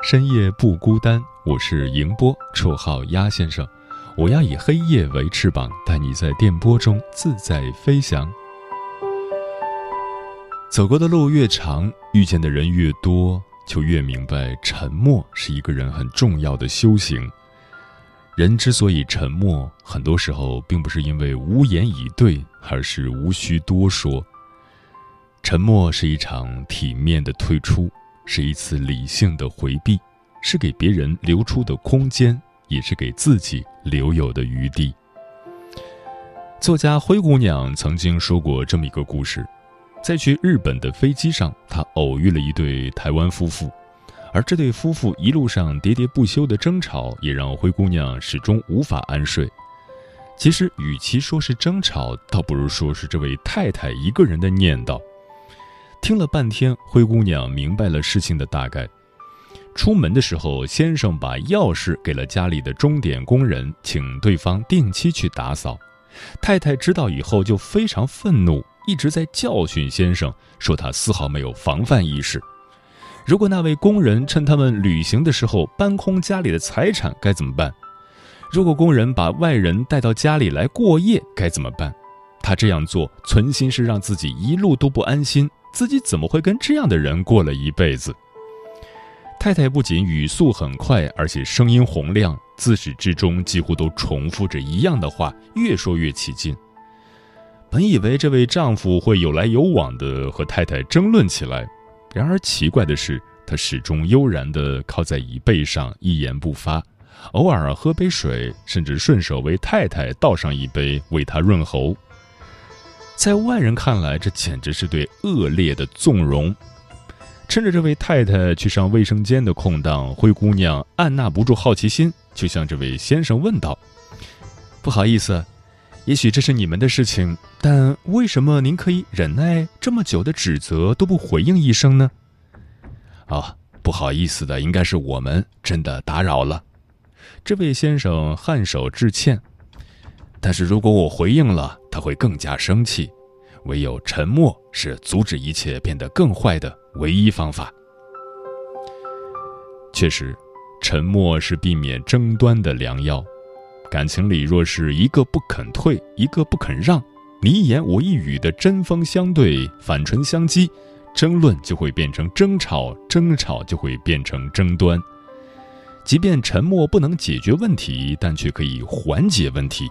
深夜不孤单。我是迎波，绰号鸭先生。我要以黑夜为翅膀，带你在电波中自在飞翔。走过的路越长，遇见的人越多，就越明白，沉默是一个人很重要的修行。人之所以沉默，很多时候并不是因为无言以对，而是无需多说。沉默是一场体面的退出，是一次理性的回避，是给别人留出的空间，也是给自己留有的余地。作家灰姑娘曾经说过这么一个故事：在去日本的飞机上，她偶遇了一对台湾夫妇，而这对夫妇一路上喋喋不休的争吵，也让灰姑娘始终无法安睡。其实，与其说是争吵，倒不如说是这位太太一个人的念叨。听了半天，灰姑娘明白了事情的大概。出门的时候，先生把钥匙给了家里的钟点工人，请对方定期去打扫。太太知道以后就非常愤怒，一直在教训先生，说他丝毫没有防范意识。如果那位工人趁他们旅行的时候搬空家里的财产，该怎么办？如果工人把外人带到家里来过夜，该怎么办？他这样做，存心是让自己一路都不安心。自己怎么会跟这样的人过了一辈子？太太不仅语速很快，而且声音洪亮，自始至终几乎都重复着一样的话，越说越起劲。本以为这位丈夫会有来有往的和太太争论起来，然而奇怪的是，他始终悠然地靠在椅背上，一言不发，偶尔喝杯水，甚至顺手为太太倒上一杯，为她润喉。在外人看来，这简直是对恶劣的纵容。趁着这位太太去上卫生间的空档，灰姑娘按捺不住好奇心，就向这位先生问道：“不好意思，也许这是你们的事情，但为什么您可以忍耐这么久的指责都不回应一声呢？”“啊，不好意思的，应该是我们真的打扰了。”这位先生颔首致歉。但是如果我回应了，他会更加生气。唯有沉默是阻止一切变得更坏的唯一方法。确实，沉默是避免争端的良药。感情里若是一个不肯退，一个不肯让，你一言我一语的针锋相对、反唇相讥，争论就会变成争吵，争吵就会变成争端。即便沉默不能解决问题，但却可以缓解问题。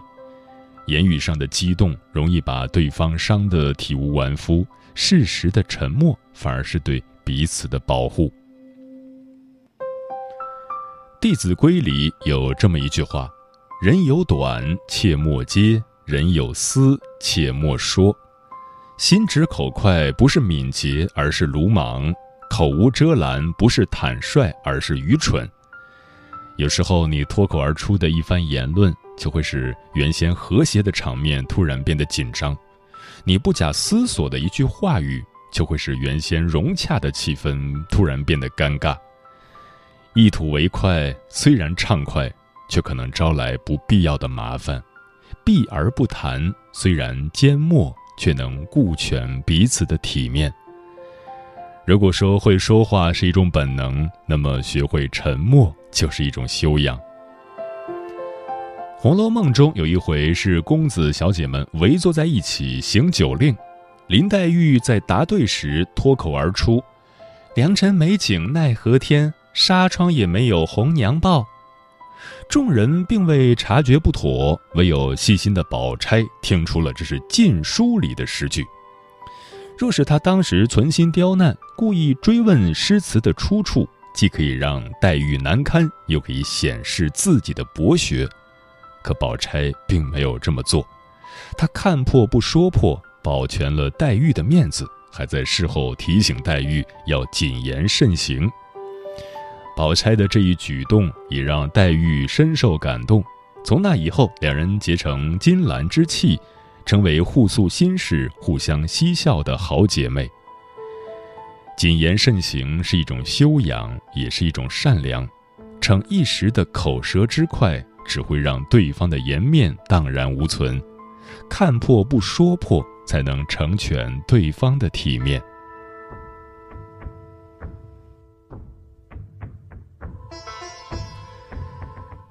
言语上的激动容易把对方伤得体无完肤，适时的沉默反而是对彼此的保护。《弟子规》里有这么一句话：“人有短，切莫揭；人有私，切莫说。”心直口快不是敏捷，而是鲁莽；口无遮拦不是坦率，而是愚蠢。有时候，你脱口而出的一番言论。就会使原先和谐的场面突然变得紧张，你不假思索的一句话语，就会使原先融洽的气氛突然变得尴尬。一吐为快，虽然畅快，却可能招来不必要的麻烦；避而不谈，虽然缄默，却能顾全彼此的体面。如果说会说话是一种本能，那么学会沉默就是一种修养。《红楼梦》中有一回是公子小姐们围坐在一起行酒令，林黛玉在答对时脱口而出：“良辰美景奈何天，纱窗也没有红娘报。”众人并未察觉不妥，唯有细心的宝钗听出了这是禁书里的诗句。若是他当时存心刁难，故意追问诗词的出处，既可以让黛玉难堪，又可以显示自己的博学。可宝钗并没有这么做，她看破不说破，保全了黛玉的面子，还在事后提醒黛玉要谨言慎行。宝钗的这一举动也让黛玉深受感动，从那以后，两人结成金兰之契。成为互诉心事、互相嬉笑的好姐妹。谨言慎行是一种修养，也是一种善良。逞一时的口舌之快，只会让对方的颜面荡然无存。看破不说破，才能成全对方的体面。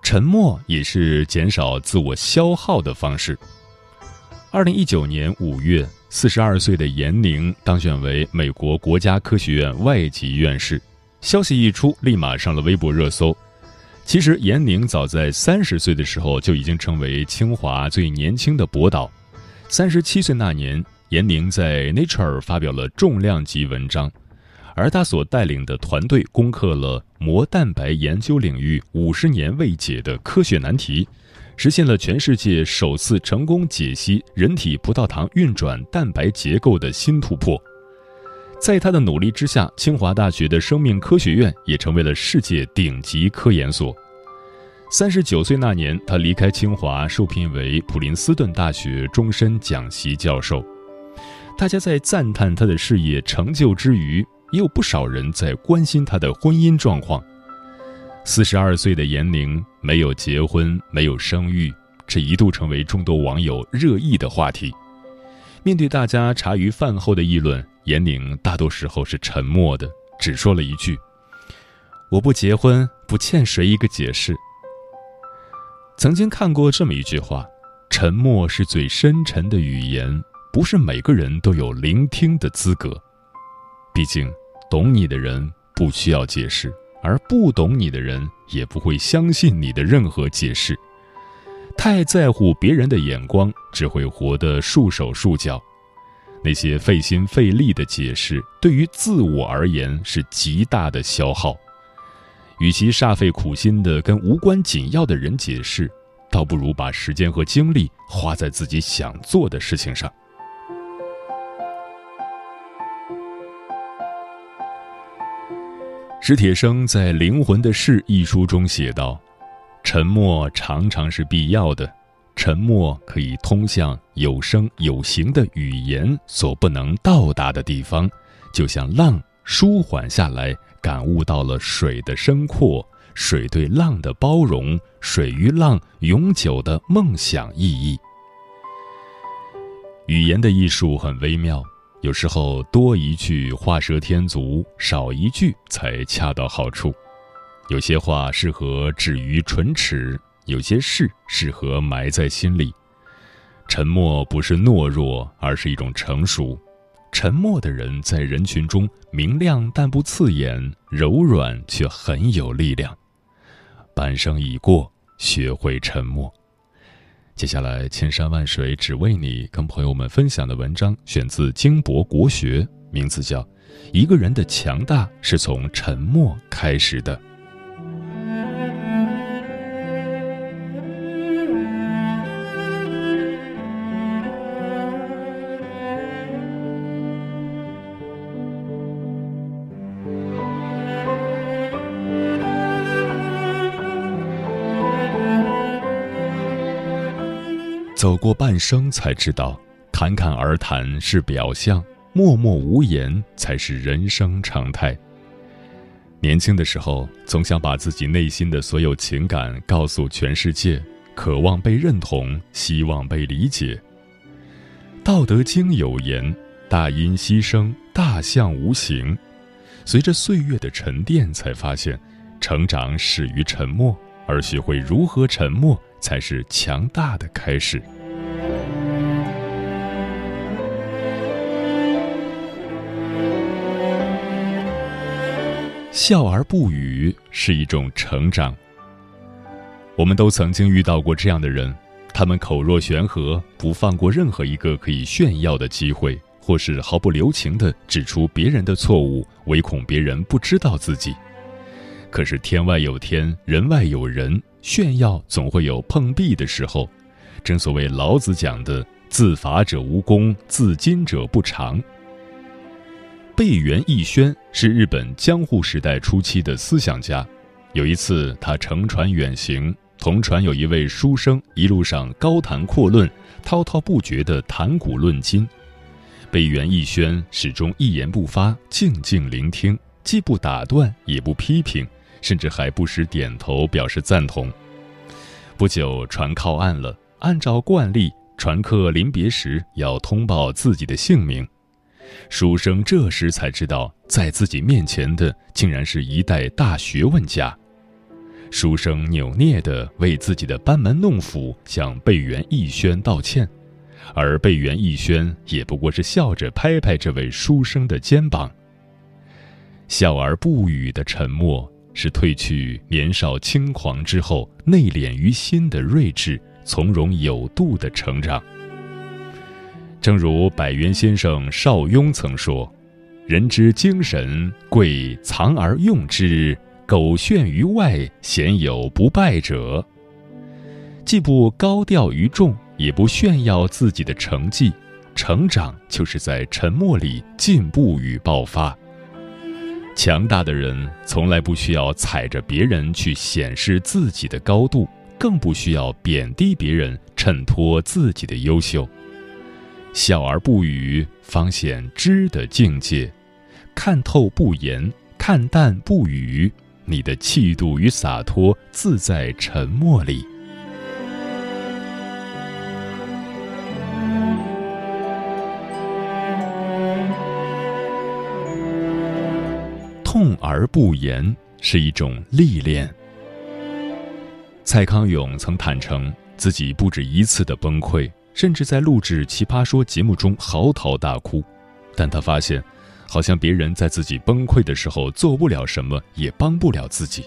沉默也是减少自我消耗的方式。二零一九年五月，四十二岁的严宁当选为美国国家科学院外籍院士。消息一出，立马上了微博热搜。其实，严宁早在三十岁的时候就已经成为清华最年轻的博导。三十七岁那年，严宁在《Nature》发表了重量级文章，而他所带领的团队攻克了膜蛋白研究领域五十年未解的科学难题。实现了全世界首次成功解析人体葡萄糖运转蛋白结构的新突破。在他的努力之下，清华大学的生命科学院也成为了世界顶级科研所。三十九岁那年，他离开清华，受聘为普林斯顿大学终身讲席教授。大家在赞叹他的事业成就之余，也有不少人在关心他的婚姻状况。四十二岁的严宁没有结婚，没有生育，这一度成为众多网友热议的话题。面对大家茶余饭后的议论，严宁大多时候是沉默的，只说了一句：“我不结婚，不欠谁一个解释。”曾经看过这么一句话：“沉默是最深沉的语言，不是每个人都有聆听的资格。毕竟，懂你的人不需要解释。”而不懂你的人也不会相信你的任何解释。太在乎别人的眼光，只会活得束手束脚。那些费心费力的解释，对于自我而言是极大的消耗。与其煞费苦心的跟无关紧要的人解释，倒不如把时间和精力花在自己想做的事情上。史铁生在《灵魂的事》一书中写道：“沉默常常是必要的，沉默可以通向有声有形的语言所不能到达的地方，就像浪舒缓下来，感悟到了水的深阔，水对浪的包容，水与浪永久的梦想意义。语言的艺术很微妙。”有时候多一句画蛇添足，少一句才恰到好处。有些话适合止于唇齿，有些事适合埋在心里。沉默不是懦弱，而是一种成熟。沉默的人在人群中明亮但不刺眼，柔软却很有力量。半生已过，学会沉默。接下来，千山万水只为你，跟朋友们分享的文章选自金博国学，名字叫《一个人的强大是从沉默开始的》。走过半生，才知道，侃侃而谈是表象，默默无言才是人生常态。年轻的时候，总想把自己内心的所有情感告诉全世界，渴望被认同，希望被理解。《道德经》有言：“大音希声，大象无形。”随着岁月的沉淀，才发现，成长始于沉默，而学会如何沉默。才是强大的开始。笑而不语是一种成长。我们都曾经遇到过这样的人，他们口若悬河，不放过任何一个可以炫耀的机会，或是毫不留情地指出别人的错误，唯恐别人不知道自己。可是天外有天，人外有人，炫耀总会有碰壁的时候。正所谓老子讲的“自伐者无功，自矜者不长”。贝原义宣是日本江户时代初期的思想家。有一次，他乘船远行，同船有一位书生，一路上高谈阔论，滔滔不绝地谈古论今。贝原义宣始终一言不发，静静聆听，既不打断，也不批评，甚至还不时点头表示赞同。不久，船靠岸了。按照惯例，船客临别时要通报自己的姓名。书生这时才知道，在自己面前的竟然是一代大学问家。书生扭捏地为自己的班门弄斧向贝原义宣道歉，而贝原义宣也不过是笑着拍拍这位书生的肩膀。笑而不语的沉默，是褪去年少轻狂之后内敛于心的睿智。从容有度的成长。正如百元先生邵雍曾说：“人之精神贵藏而用之，苟炫于外，鲜有不败者。”既不高调于众，也不炫耀自己的成绩，成长就是在沉默里进步与爆发。强大的人从来不需要踩着别人去显示自己的高度。更不需要贬低别人，衬托自己的优秀。笑而不语，方显知的境界；看透不言，看淡不语，你的气度与洒脱自在沉默里。痛而不言是一种历练。蔡康永曾坦诚自己不止一次的崩溃，甚至在录制《奇葩说》节目中嚎啕大哭。但他发现，好像别人在自己崩溃的时候做不了什么，也帮不了自己。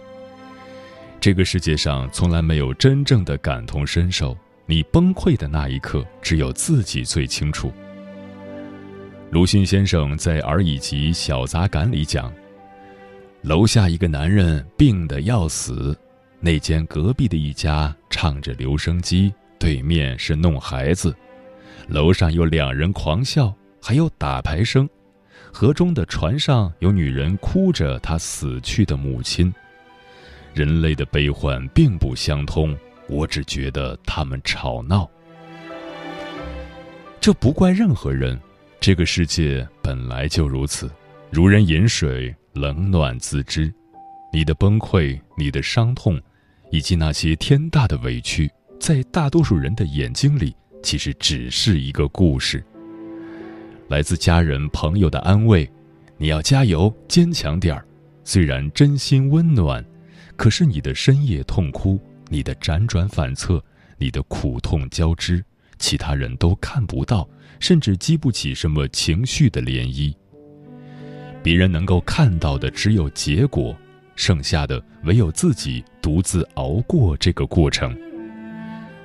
这个世界上从来没有真正的感同身受，你崩溃的那一刻，只有自己最清楚。鲁迅先生在《而已集·小杂感》里讲：“楼下一个男人病得要死。”那间隔壁的一家唱着留声机，对面是弄孩子，楼上有两人狂笑，还有打牌声。河中的船上有女人哭着她死去的母亲。人类的悲欢并不相通，我只觉得他们吵闹。这不怪任何人，这个世界本来就如此，如人饮水，冷暖自知。你的崩溃，你的伤痛。以及那些天大的委屈，在大多数人的眼睛里，其实只是一个故事。来自家人朋友的安慰：“你要加油，坚强点儿。”虽然真心温暖，可是你的深夜痛哭，你的辗转反侧，你的苦痛交织，其他人都看不到，甚至激不起什么情绪的涟漪。别人能够看到的只有结果。剩下的唯有自己独自熬过这个过程。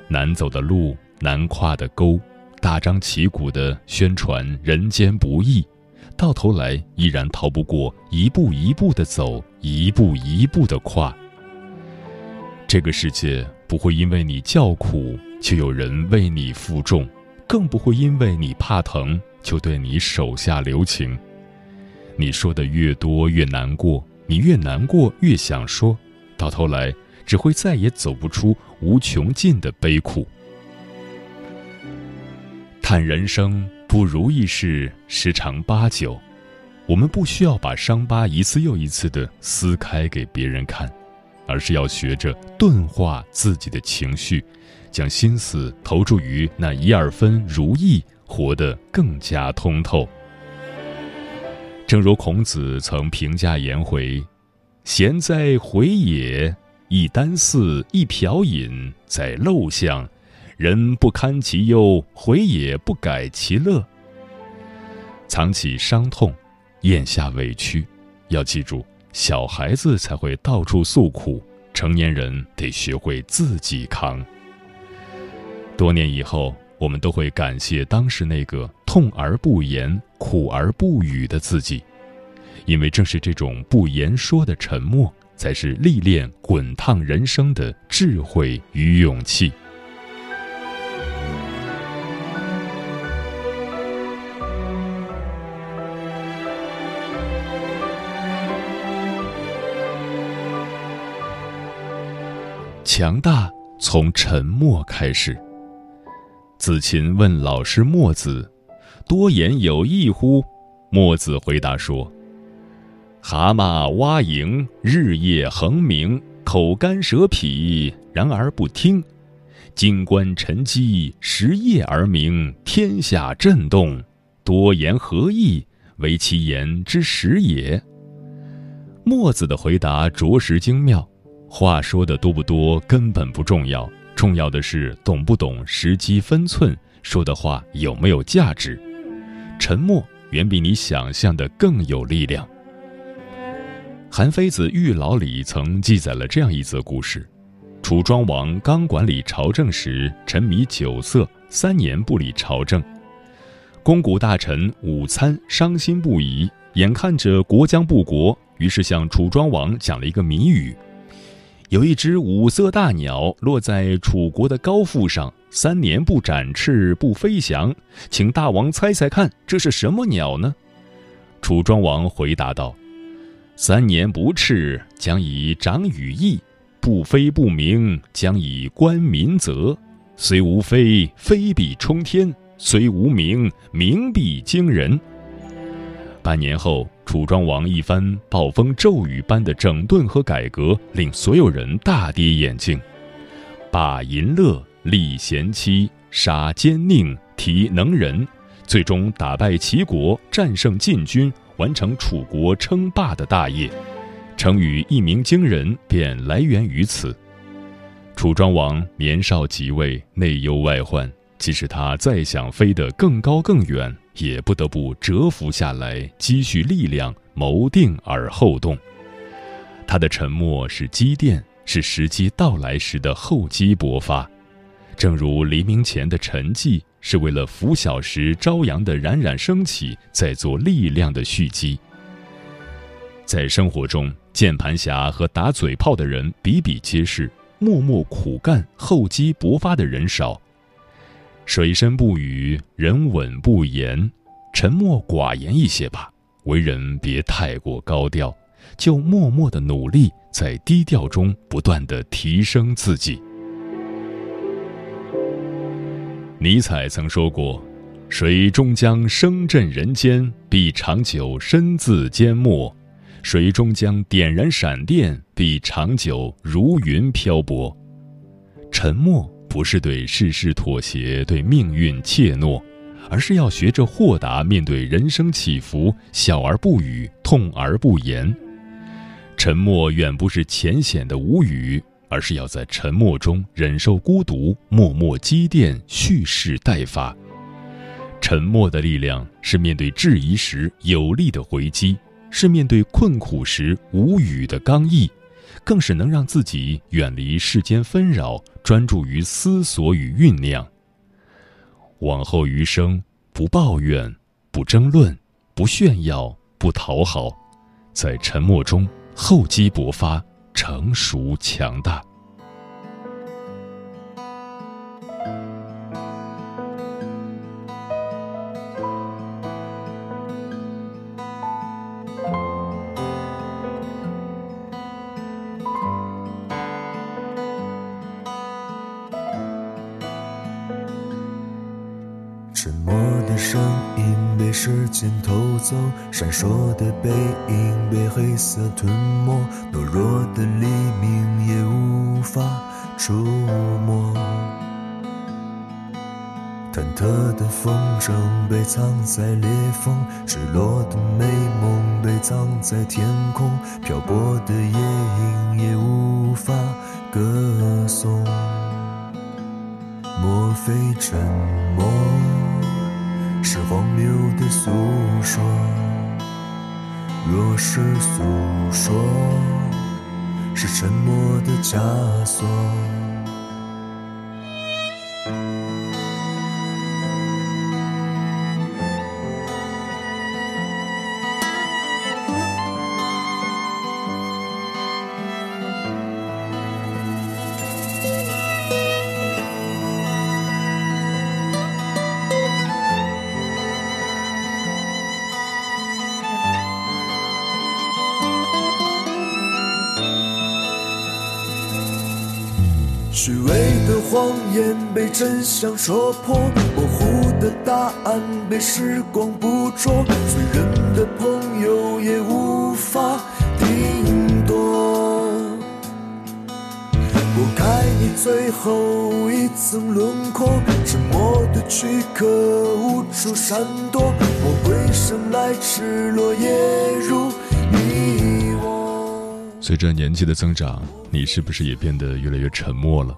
难走的路，难跨的沟，大张旗鼓的宣传人间不易，到头来依然逃不过一步一步的走，一步一步的跨。这个世界不会因为你叫苦就有人为你负重，更不会因为你怕疼就对你手下留情。你说的越多，越难过。你越难过，越想说，到头来只会再也走不出无穷尽的悲苦。叹人生不如意事十常八九，我们不需要把伤疤一次又一次的撕开给别人看，而是要学着钝化自己的情绪，将心思投注于那一二分如意，活得更加通透。正如孔子曾评价颜回：“贤哉回也！一箪食，一瓢饮，在陋巷，人不堪其忧，回也不改其乐。藏起伤痛，咽下委屈。要记住，小孩子才会到处诉苦，成年人得学会自己扛。多年以后，我们都会感谢当时那个痛而不言、苦而不语的自己，因为正是这种不言说的沉默，才是历练滚烫人生的智慧与勇气。强大从沉默开始。子琴问老师墨子：“多言有益乎？”墨子回答说：“蛤蟆蛙蝇，日夜恒鸣，口干舌痞，然而不听；金官沉积，食夜而鸣，天下震动。多言何益？为其言之实也。”墨子的回答着实精妙。话说的多不多根本不重要，重要的是懂不懂时机分寸，说的话有没有价值。沉默远比你想象的更有力量。韩非子《玉老》里曾记载了这样一则故事：楚庄王刚管理朝政时，沉迷酒色，三年不理朝政。肱骨大臣武参伤心不已，眼看着国将不国，于是向楚庄王讲了一个谜语。有一只五色大鸟落在楚国的高阜上，三年不展翅不飞翔，请大王猜猜看，这是什么鸟呢？楚庄王回答道：“三年不翅，将以长羽翼；不飞不鸣，将以观民泽。虽无飞，飞必冲天；虽无鸣，鸣必惊人。”半年后。楚庄王一番暴风骤雨般的整顿和改革，令所有人大跌眼镜。罢淫乐，立贤妻，杀奸佞，提能人，最终打败齐国，战胜晋军，完成楚国称霸的大业。成语一鸣惊人便来源于此。楚庄王年少即位，内忧外患，即使他再想飞得更高更远。也不得不蛰伏下来，积蓄力量，谋定而后动。他的沉默是积淀，是时机到来时的厚积薄发。正如黎明前的沉寂，是为了拂晓时朝阳的冉冉升起，在做力量的蓄积。在生活中，键盘侠和打嘴炮的人比比皆是，默默苦干、厚积薄发的人少。水深不语，人稳不言，沉默寡言一些吧。为人别太过高调，就默默的努力，在低调中不断的提升自己。尼采曾说过：“谁终将声震人间，必长久身自缄默；谁终将点燃闪电，必长久如云漂泊。”沉默。不是对世事妥协，对命运怯懦，而是要学着豁达面对人生起伏，笑而不语，痛而不言。沉默远不是浅显的无语，而是要在沉默中忍受孤独，默默积淀，蓄势待发。沉默的力量是面对质疑时有力的回击，是面对困苦时无语的刚毅。更是能让自己远离世间纷扰，专注于思索与酝酿。往后余生，不抱怨，不争论，不炫耀，不讨好，在沉默中厚积薄发，成熟强大。在天空，漂泊的夜莺也无法歌颂。莫非沉默？是荒谬的诉说，若是诉说，是沉默的枷锁。真相说破，模糊的答案被时光捕捉，最人的朋友也无法定夺。拨开你最后一层轮廓，沉默的躯壳无处闪躲，魔鬼生来赤裸，也如你我。随着年纪的增长，你是不是也变得越来越沉默了？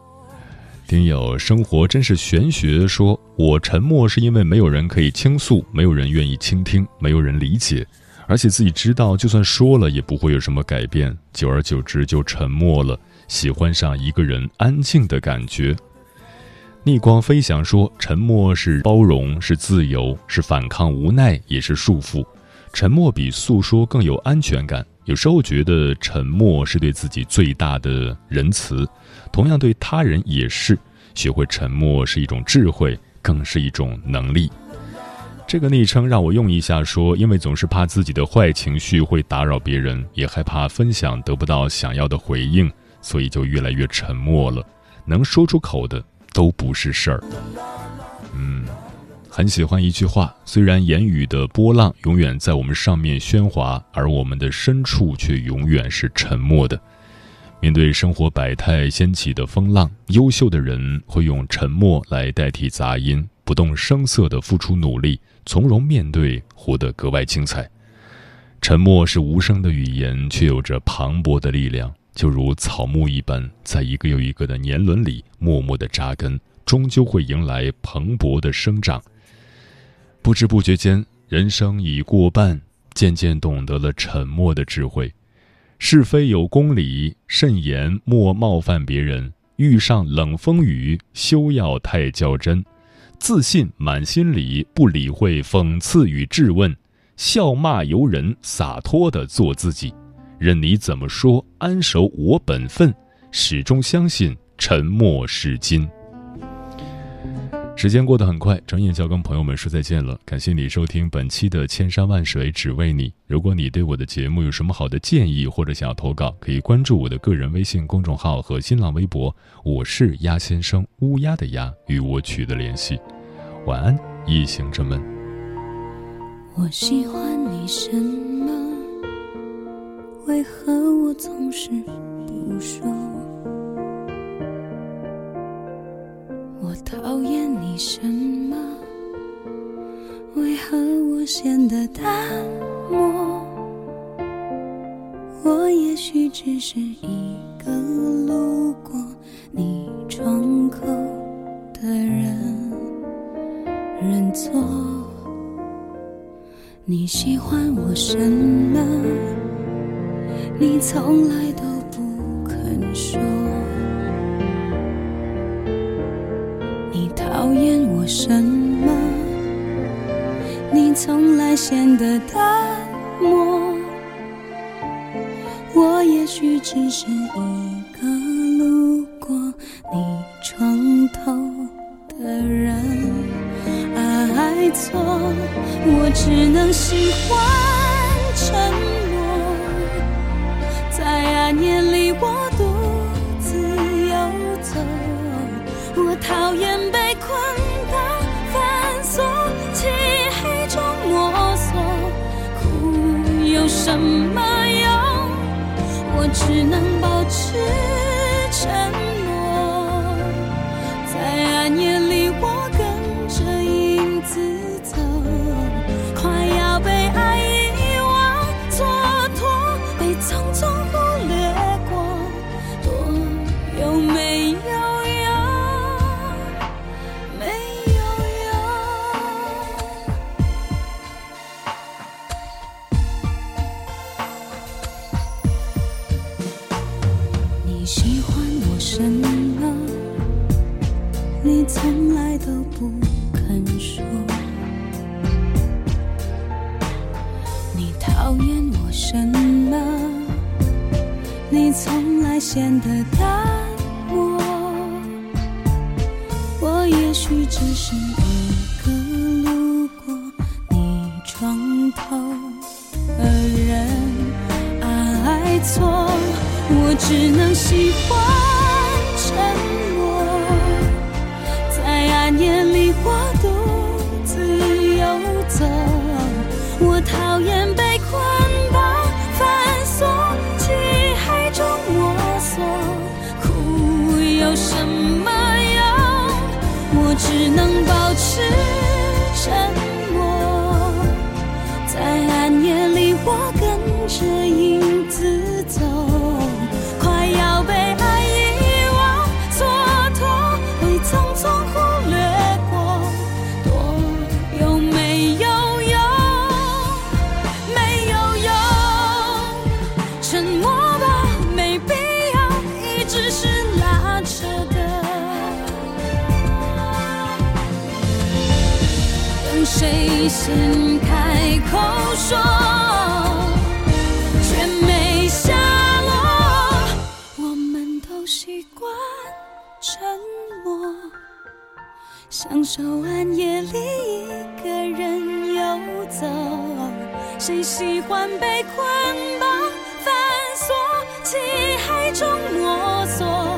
听友生活真是玄学，说我沉默是因为没有人可以倾诉，没有人愿意倾听，没有人理解，而且自己知道，就算说了也不会有什么改变，久而久之就沉默了，喜欢上一个人安静的感觉。逆光飞翔说，沉默是包容，是自由，是反抗无奈，也是束缚。沉默比诉说更有安全感。有时候觉得沉默是对自己最大的仁慈，同样对他人也是。学会沉默是一种智慧，更是一种能力。这个昵称让我用一下，说因为总是怕自己的坏情绪会打扰别人，也害怕分享得不到想要的回应，所以就越来越沉默了。能说出口的都不是事儿。很喜欢一句话：虽然言语的波浪永远在我们上面喧哗，而我们的深处却永远是沉默的。面对生活百态掀起的风浪，优秀的人会用沉默来代替杂音，不动声色地付出努力，从容面对，活得格外精彩。沉默是无声的语言，却有着磅礴的力量，就如草木一般，在一个又一个的年轮里默默地扎根，终究会迎来蓬勃的生长。不知不觉间，人生已过半，渐渐懂得了沉默的智慧。是非有公理，慎言莫冒犯别人。遇上冷风雨，休要太较真。自信满心里，不理会讽刺与质问。笑骂由人，洒脱的做自己。任你怎么说，安守我本分。始终相信，沉默是金。时间过得很快，转眼就要跟朋友们说再见了。感谢你收听本期的《千山万水只为你》。如果你对我的节目有什么好的建议，或者想要投稿，可以关注我的个人微信公众号和新浪微博，我是鸭先生，乌鸦的鸭，与我取得联系。晚安，夜行者们。我喜欢你什么？为何我总是不说？我讨厌为什么？为何我显得淡漠？我也许只是一个路过你窗口的人，认错。你喜欢我什么？你从来显得淡漠。我也许只是一个路过你床头的人，爱错，我只能喜欢沉默，在暗夜里我独自游走，我讨厌什么用？我只能保持你喜欢我什么，你从来都不肯说。你讨厌我什么？你从来显得淡漠。我也许只是只能喜欢沉默，在暗夜里我独自游走，我讨厌被捆绑反锁，漆黑中摸索，哭有什么用？我只能保持沉默，在暗夜里我跟着影子。先开口说，却没下落。我们都习惯沉默，享受暗夜里一个人游走。谁喜欢被捆绑反锁，漆黑中摸索